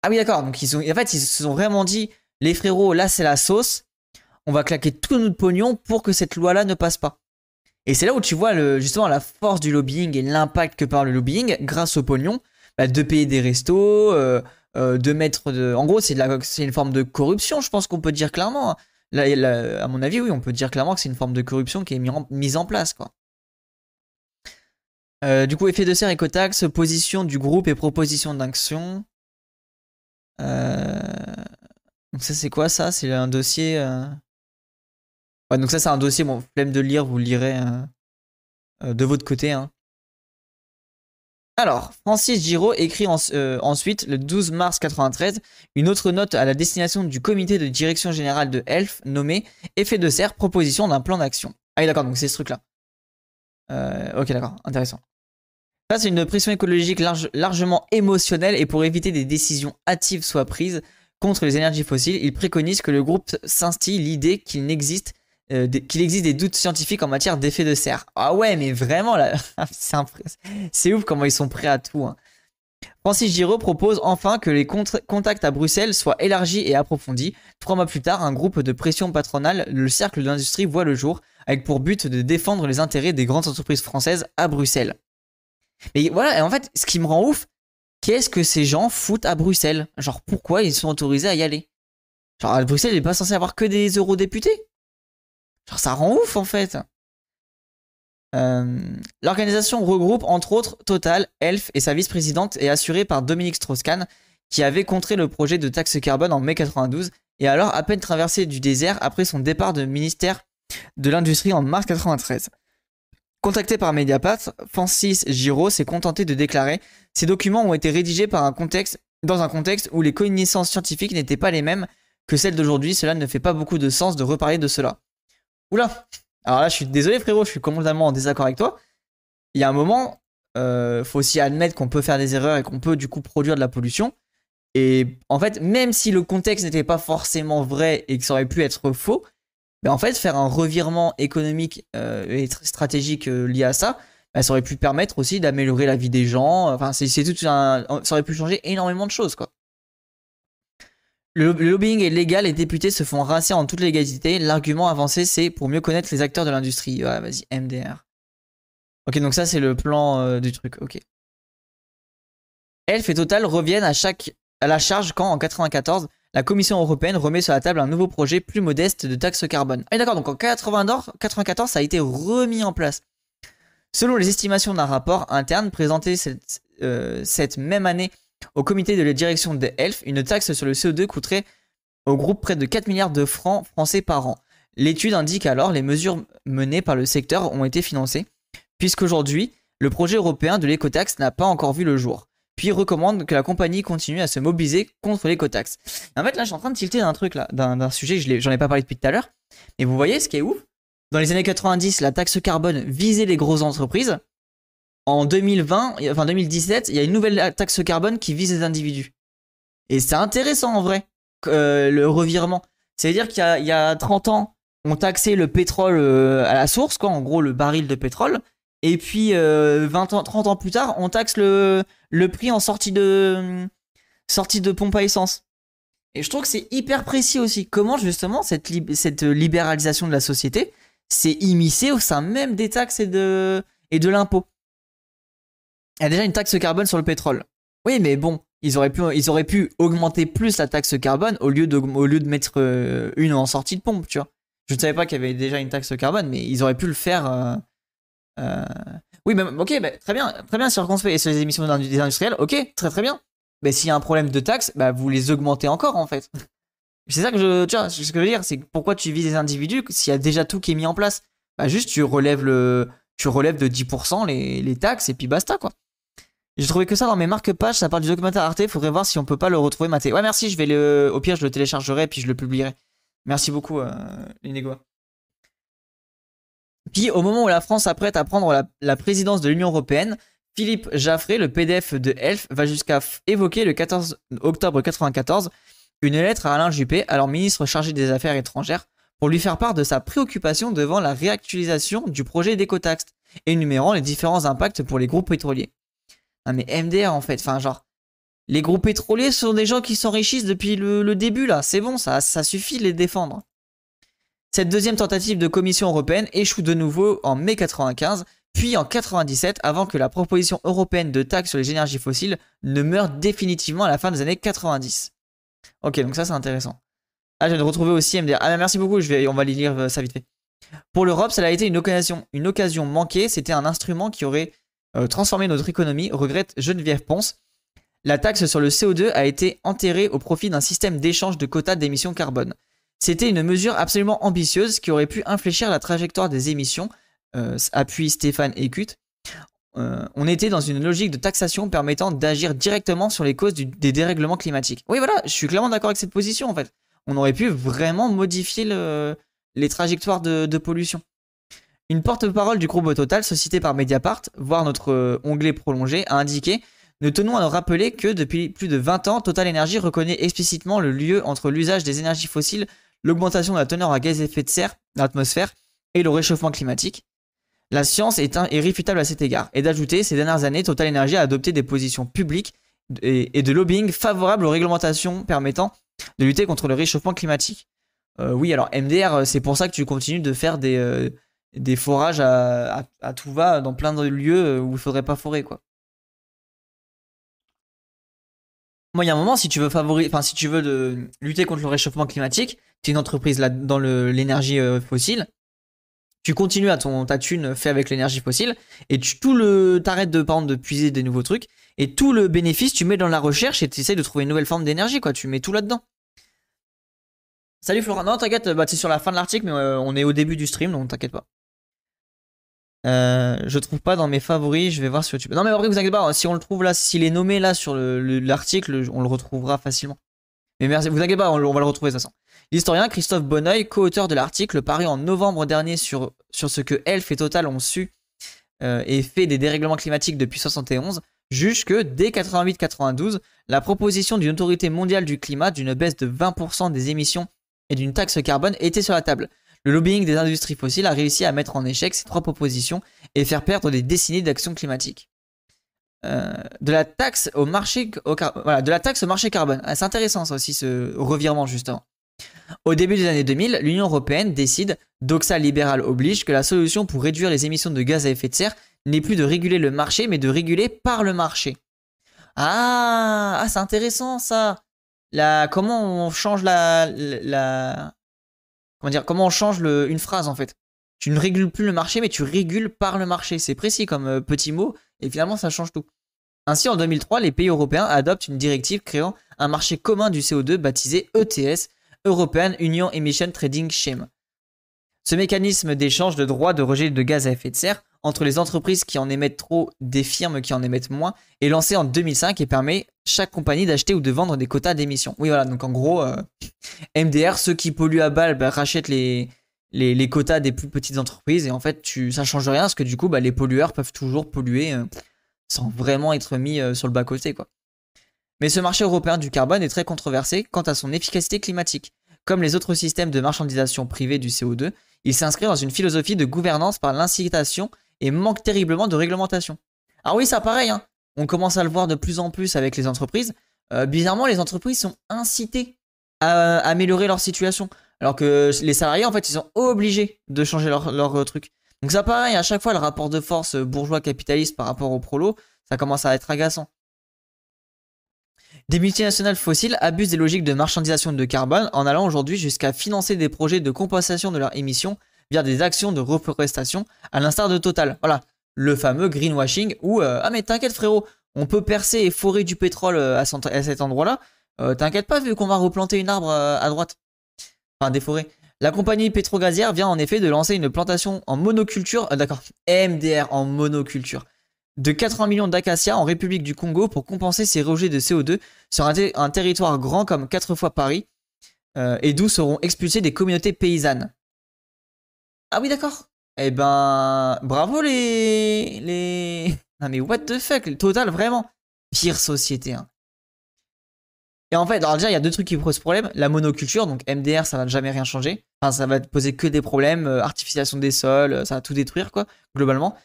Ah oui, d'accord. Donc ils ont, en fait, ils se sont vraiment dit, les frérots, là c'est la sauce. On va claquer tout notre pognon pour que cette loi-là ne passe pas. Et c'est là où tu vois justement la force du lobbying et l'impact que par le lobbying grâce au pognon, bah, de payer des restos, euh, euh, de mettre de, en gros c'est une forme de corruption, je pense qu'on peut dire clairement. Hein. Là, à mon avis, oui, on peut dire clairement que c'est une forme de corruption qui est mise en place, quoi. Euh, du coup, effet de serre, écotaxe, position du groupe et proposition d'action. Donc ça c'est quoi ça? C'est un dossier... Euh, ouais, donc ça c'est un dossier, bon, flemme de lire, vous le lirez de votre côté. Hein. Alors, Francis Giraud écrit ensuite, le 12 mars 93, une autre note à la destination du comité de direction générale de ELF nommé Effet de serre, proposition d'un plan d'action. Ah oui d'accord, donc c'est ce truc-là. ok d'accord, intéressant. Face à une pression écologique largement émotionnelle et pour éviter des décisions hâtives soient prises contre les énergies fossiles, il préconise que le groupe s'instille l'idée qu'il existe, euh, qu'il existe des doutes scientifiques en matière d'effet de serre. Ah ouais, mais vraiment, là, c'est ouf comment ils sont prêts à tout. Hein. Francis Giraud propose enfin que les contacts à Bruxelles soient élargis et approfondis. Trois mois plus tard, un groupe de pression patronale, le Cercle de l'Industrie, voit le jour, avec pour but de défendre les intérêts des grandes entreprises françaises à Bruxelles. Mais voilà, et en fait, ce qui me rend ouf, qu'est-ce que ces gens foutent à Bruxelles? Genre, pourquoi ils sont autorisés à y aller? Genre, Bruxelles, n'est pas censé avoir que des eurodéputés Genre, ça rend ouf, en fait. Euh, l'organisation regroupe entre autres Total, Elf et sa vice-présidente est assurée par Dominique Strauss-Kahn, qui avait contré le projet de taxe carbone en mai 92 et alors à peine traversé du désert après son départ de ministère de l'Industrie en mars 93. Contacté par Mediapart, Francis Giraud s'est contenté de déclarer Ces documents ont été rédigés dans un contexte où les connaissances scientifiques n'étaient pas les mêmes que celle d'aujourd'hui. Cela ne fait pas beaucoup de sens de reparler de cela. Oula Alors là, je suis désolé, frérot, je suis complètement en désaccord avec toi. Il y a un moment, euh, faut aussi admettre qu'on peut faire des erreurs et qu'on peut du coup produire de la pollution. Et en fait, même si le contexte n'était pas forcément vrai et que ça aurait pu être faux, ben en fait, faire un revirement économique euh, et stratégique euh, lié à ça, ben, ça aurait pu permettre aussi d'améliorer la vie des gens. Enfin, c'est tout un, ça aurait pu changer énormément de choses, quoi. Le, lobbying est légal, les députés se font rincer en toute légalité. L'argument avancé, c'est pour mieux connaître les acteurs de l'industrie. Ouais, vas-y, MDR. Ok, donc ça, c'est le plan euh, du truc. Ok. Elf et Total reviennent à, chaque, à la charge quand, en 94, la Commission européenne remet sur la table un nouveau projet plus modeste de taxe carbone. Ah, d'accord, donc en 94, ça a été remis en place. Selon les estimations d'un rapport interne présenté cette, euh, même année au comité de la direction de Elf, une taxe sur le CO2 coûterait au groupe près de 4 milliards de francs français par an. L'étude indique alors les mesures menées par le secteur ont été financées, puisqu'aujourd'hui, le projet européen de l'écotaxe n'a pas encore vu le jour. Puis recommande que la compagnie continue à se mobiliser contre l'écotaxe. En fait, là, je suis en train de tilter d'un truc, là, d'un sujet, j'en ai pas parlé depuis tout à l'heure. Et vous voyez, ce qui est ouf, dans les années 90, la taxe carbone visait les grosses entreprises en 2020, enfin 2017, il y a une nouvelle taxe carbone qui vise les individus. Et c'est intéressant en vrai, euh, le revirement. C'est-à-dire qu'il y, a 30 ans, on taxait le pétrole euh, à la source, quoi, en gros le baril de pétrole. Et puis 20 euh, ans, 30 ans plus tard, on taxe le, prix en sortie de, sortie de pompe à essence. Et je trouve que c'est hyper précis aussi. Comment justement cette, cette libéralisation de la société s'est immiscée au sein même des taxes et de, et de l'impôt? Il y a déjà une taxe carbone sur le pétrole. Oui, mais bon, ils auraient pu, ils auraient pu augmenter plus la taxe carbone au lieu de, au lieu de mettre euh, une en sortie de pompe, tu vois. Je ne savais pas qu'il y avait déjà une taxe carbone, mais ils auraient pu le faire. Euh, oui, mais ok, très bien, très bien. Et sur les émissions des industriels, ok, très très bien. Mais s'il y a un problème de taxe, bah, vous les augmentez encore en fait. c'est ça que je, tu ce que je veux dire, c'est pourquoi tu vises les individus s'il y a déjà tout qui est mis en place? Bah, juste tu relèves le, tu relèves de 10% les, les taxes et puis basta quoi. J'ai trouvé que ça dans mes marque-pages, ça parle du documentaire Arte, faudrait voir si on peut pas le retrouver maté. Ouais, merci, je vais le. Au pire, je le téléchargerai et puis je le publierai. Merci beaucoup, euh, Puis, au moment où la France s'apprête à prendre la, présidence de l'Union Européenne, Philippe Jaffré, le PDF de ELF, va jusqu'à évoquer le 14 octobre 1994 une lettre à Alain Juppé, alors ministre chargé des Affaires étrangères, pour lui faire part de sa préoccupation devant la réactualisation du projet d'écotaxe, énumérant les différents impacts pour les groupes pétroliers. Ah mais MDR en fait, enfin genre, les groupes pétroliers sont des gens qui s'enrichissent depuis le, début là, c'est bon, ça, ça suffit de les défendre. Cette deuxième tentative de commission européenne échoue de nouveau en mai 95, puis en 97 avant que la proposition européenne de taxe sur les énergies fossiles ne meure définitivement à la fin des années 90. Ok, donc ça c'est intéressant. Ah, je viens de retrouver aussi MDR. Ah, merci beaucoup, on va lire euh, ça vite fait. Pour l'Europe, ça a été une occasion, manquée. C'était un instrument qui aurait euh, transformer notre économie, regrette Geneviève Ponce. La taxe sur le CO2 a été enterrée au profit d'un système d'échange de quotas d'émissions carbone. C'était une mesure absolument ambitieuse qui aurait pu infléchir la trajectoire des émissions, euh, appuie Stéphane Écut. Euh, on était dans une logique de taxation permettant d'agir directement sur les causes des dérèglements climatiques. Oui, voilà, je suis clairement d'accord avec cette position en fait. On aurait pu vraiment modifier les trajectoires de pollution. Une porte-parole du groupe Total, société par Mediapart, voire notre euh, onglet prolongé, a indiqué Nous tenons à rappeler que depuis plus de 20 ans, Total Energy reconnaît explicitement le lieu entre l'usage des énergies fossiles, l'augmentation de la teneur à gaz à effet de serre dans l'atmosphère et le réchauffement climatique. La science est, irréfutable à cet égard. Et d'ajouter, ces dernières années, Total Energy a adopté des positions publiques et, de lobbying favorables aux réglementations permettant de lutter contre le réchauffement climatique. Euh, oui, alors MDR, euh, c'est pour ça que tu continues de faire des, des forages à, tout va dans plein de lieux où il faudrait pas forer quoi. Moi, il y a un moment, si tu veux favoriser, enfin, si tu veux lutter contre le réchauffement climatique, tu es une entreprise là dans l'énergie euh, fossile, tu continues à ton ta thune fait avec l'énergie fossile et tu tout le t'arrêtes de par de puiser des nouveaux trucs et tout le bénéfice tu mets dans la recherche et tu essaies de trouver une nouvelle forme d'énergie quoi. Tu mets tout là-dedans. Salut Florent, non t'inquiète, bah, c'est sur la fin de l'article mais euh, on est au début du stream donc t'inquiète pas. Euh, je trouve pas dans mes favoris, je vais voir sur YouTube. Non mais vrai vous inquiétez pas, si on le trouve là, s'il est nommé là sur l'article, on le retrouvera facilement. Mais merci, vous inquiétez pas, on, va le retrouver ça L'historien Christophe Bonneuil, co-auteur de l'article paru en novembre dernier sur, sur ce que Elf et Total ont su euh, et fait des dérèglements climatiques depuis 71, juge que dès 88-92, la proposition d'une autorité mondiale du climat d'une baisse de 20% des émissions et d'une taxe carbone était sur la table. Le lobbying des industries fossiles a réussi à mettre en échec ces trois propositions et faire perdre des décennies d'action climatique. Euh, de la taxe au marché, de la taxe marché carbone. Ah, c'est intéressant ça aussi ce revirement justement. Au début des années 2000, l'Union européenne décide, doxa libéral oblige, que la solution pour réduire les émissions de gaz à effet de serre n'est plus de réguler le marché, mais de réguler par le marché. Ah, ah c'est intéressant ça. La, comment on change la, la, comment dire, comment on change une phrase en fait. Tu ne régules plus le marché, mais tu régules par le marché. C'est précis comme euh, petit mot, et finalement ça change tout. Ainsi, en 2003, les pays européens adoptent une directive créant un marché commun du CO2 baptisé ETS, European Union Emission Trading Scheme. Ce mécanisme d'échange de droits de rejet de gaz à effet de serre entre les entreprises qui en émettent trop des firmes qui en émettent moins est lancé en 2005 et permet chaque compagnie d'acheter ou de vendre des quotas d'émissions. Oui voilà, donc en gros, euh, MDR, ceux qui polluent à balle bah, rachètent les, quotas des plus petites entreprises et en fait tu, ça change rien parce que du coup bah, les pollueurs peuvent toujours polluer euh, sans vraiment être mis euh, sur le bas-côté quoi. Mais ce marché européen du carbone est très controversé quant à son efficacité climatique. Comme les autres systèmes de marchandisation privée du CO2, il s'inscrit dans une philosophie de gouvernance par l'incitation et manque terriblement de réglementation. Ah oui, ça pareil, hein. on commence à le voir de plus en plus avec les entreprises. Euh, bizarrement, les entreprises sont incitées à améliorer leur situation. Alors que les salariés, en fait, ils sont obligés de changer leur, euh, truc. Donc ça pareil, à chaque fois, le rapport de force bourgeois capitaliste par rapport au prolo, ça commence à être agaçant. Des multinationales fossiles abusent des logiques de marchandisation de carbone en allant aujourd'hui jusqu'à financer des projets de compensation de leurs émissions via des actions de reforestation à l'instar de Total. Voilà, le fameux greenwashing où euh, ah mais t'inquiète frérot, on peut percer et forer du pétrole euh, à, cet endroit-là. Euh, t'inquiète pas vu qu'on va replanter une arbre à droite. Enfin des forêts. La compagnie pétrogazière vient en effet de lancer une plantation en monoculture, d'accord, MDR en monoculture de 80 millions d'acacias en République du Congo pour compenser ces rejets de CO2 sur un, territoire grand comme 4 fois Paris, euh, et d'où seront expulsées des communautés paysannes. Ah oui, d'accord. Eh ben, bravo les... les... Non mais what the fuck, total, vraiment. Pire société. Hein. Et en fait, alors déjà, il y a deux trucs qui posent problème. La monoculture, donc MDR, ça va jamais rien changer. Enfin, ça va poser que des problèmes. Euh, artificialisation des sols, ça va tout détruire, quoi, globalement.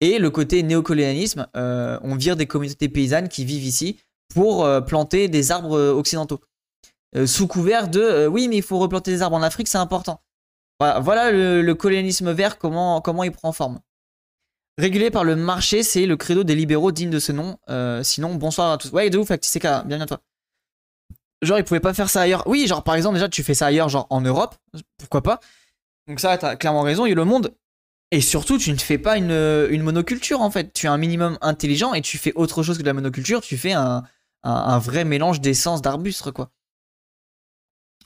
Et le côté néocolonialisme, euh, on vire des communautés paysannes qui vivent ici pour euh, planter des arbres euh, occidentaux. sous couvert de oui, mais il faut replanter des arbres en Afrique, c'est important. Voilà, le, colonialisme vert, comment, comment il prend forme. Régulé par le marché, c'est le credo des libéraux digne de ce nom. sinon, bonsoir à tous. Ouais, de ouf, c'est bienvenue à toi. Genre, ils pouvaient pas faire ça ailleurs. Oui, genre, par exemple, déjà, tu fais ça ailleurs, genre en Europe, pourquoi pas. Donc, ça, t'as clairement raison. Et le monde et surtout, tu ne fais pas une, monoculture en fait. Tu es un minimum intelligent et tu fais autre chose que de la monoculture. Tu fais un, vrai mélange d'essence d'arbustre quoi.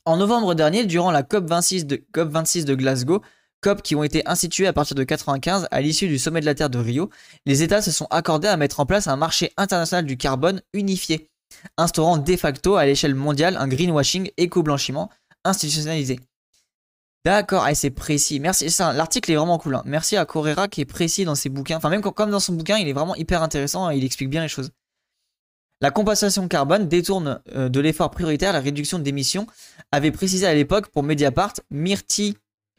En novembre dernier, durant la COP26 de, COP 26 de Glasgow, COP qui ont été instituées à partir de 95 à l'issue du sommet de la Terre de Rio, les États se sont accordés à mettre en place un marché international du carbone unifié, instaurant de facto à l'échelle mondiale un greenwashing éco-blanchiment institutionnalisé. D'accord, c'est précis. Merci. L'article est vraiment cool. Hein. Merci à Correra qui est précis dans ses bouquins. Enfin, même comme dans son bouquin, il est vraiment hyper intéressant et il explique bien les choses. La compensation carbone détourne euh, de l'effort prioritaire la réduction d'émissions, avait précisé à l'époque pour Mediapart Myrti,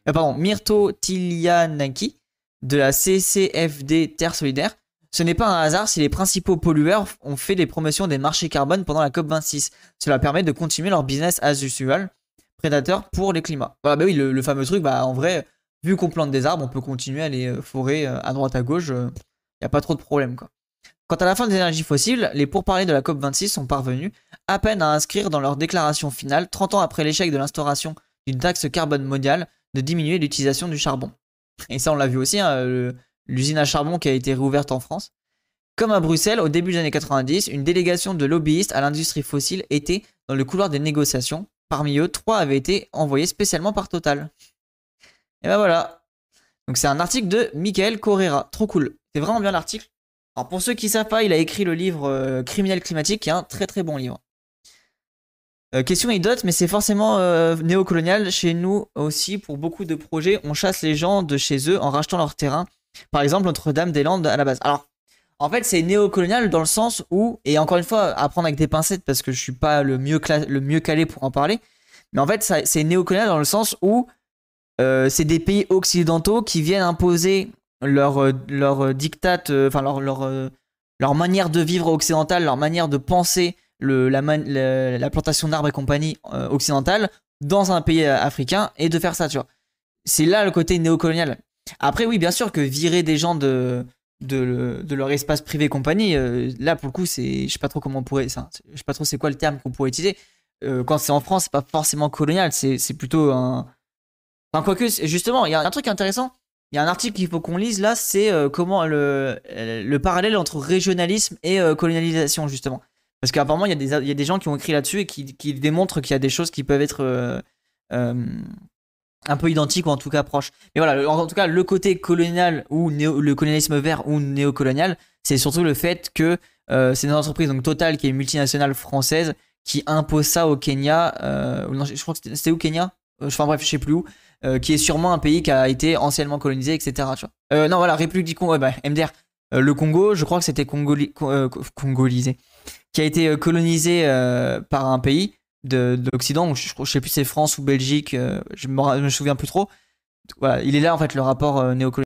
euh, Myrto Tilianaki de la CCFD Terre Solidaire. Ce n'est pas un hasard si les principaux pollueurs ont fait des promotions des marchés carbone pendant la COP26. Cela permet de continuer leur business as usual pour les climats. Voilà, bah oui, le, fameux truc, bah en vrai, vu qu'on plante des arbres, on peut continuer à les euh, forer euh, à droite à gauche, il euh, n'y a pas trop de problème quoi. Quant à la fin des énergies fossiles, les pourparlers de la COP26 sont parvenus à peine à inscrire dans leur déclaration finale, 30 ans après l'échec de l'instauration d'une taxe carbone mondiale, de diminuer l'utilisation du charbon. Et ça, on l'a vu aussi, hein, l'usine à charbon qui a été réouverte en France. Comme à Bruxelles, au début des années 90, une délégation de lobbyistes à l'industrie fossile était dans le couloir des négociations Parmi eux, trois avaient été envoyés spécialement par Total. Et ben voilà. Donc c'est un article de Michael Correra. Trop cool. C'est vraiment bien l'article. Alors pour ceux qui ne savent pas, il a écrit le livre euh, Criminel climatique, qui est un très très bon livre. Euh, question idiote, mais c'est forcément euh, néocolonial chez nous aussi. Pour beaucoup de projets, on chasse les gens de chez eux en rachetant leur terrain. Par exemple, Notre-Dame-des-Landes à la base. Alors, en fait, c'est néocolonial dans le sens où, et encore une fois, à avec des pincettes parce que je suis pas le mieux, le calé pour en parler. Mais en fait, c'est néocolonial dans le sens où euh, c'est des pays occidentaux qui viennent imposer leur, leur dictat, enfin leur, leur, leur manière de vivre occidentale, leur manière de penser la, plantation d'arbres et compagnie euh, occidentale dans un pays euh, africain et de faire ça, tu vois. C'est là le côté néocolonial. Après, oui, bien sûr que virer des gens de, de, leur espace privé compagnie, euh, là, pour le coup, c'est, je sais pas trop comment on pourrait, ça, je sais pas trop c'est quoi le terme qu'on pourrait utiliser. quand c'est en France, c'est pas forcément colonial, c'est, plutôt un. Enfin, quoique, justement, il y a un truc intéressant. Il y a un article qu'il faut qu'on lise là, c'est comment le, le parallèle entre régionalisme et colonialisation, justement. Parce qu'apparemment, il y, y a des gens qui ont écrit là-dessus et qui, qui démontrent qu'il y a des choses qui peuvent être euh, euh, un peu identiques ou en tout cas proches. Mais voilà, en, tout cas, le côté colonial ou le colonialisme vert ou néocolonial, c'est surtout le fait que euh, c'est une entreprise, donc Total, qui est multinationale française, qui impose ça au Kenya. non, je crois que c'était au Kenya? Enfin bref, je sais plus où. qui est sûrement un pays qui a été anciennement colonisé, etc. Non, voilà, République du Congo, bah, MDR. le Congo, je crois que c'était congolisé qui a été euh, colonisé euh, par un pays de, l'Occident, je, je sais plus si c'est France ou Belgique, euh, je me, me souviens plus trop. Il est là en fait le rapport néocolonial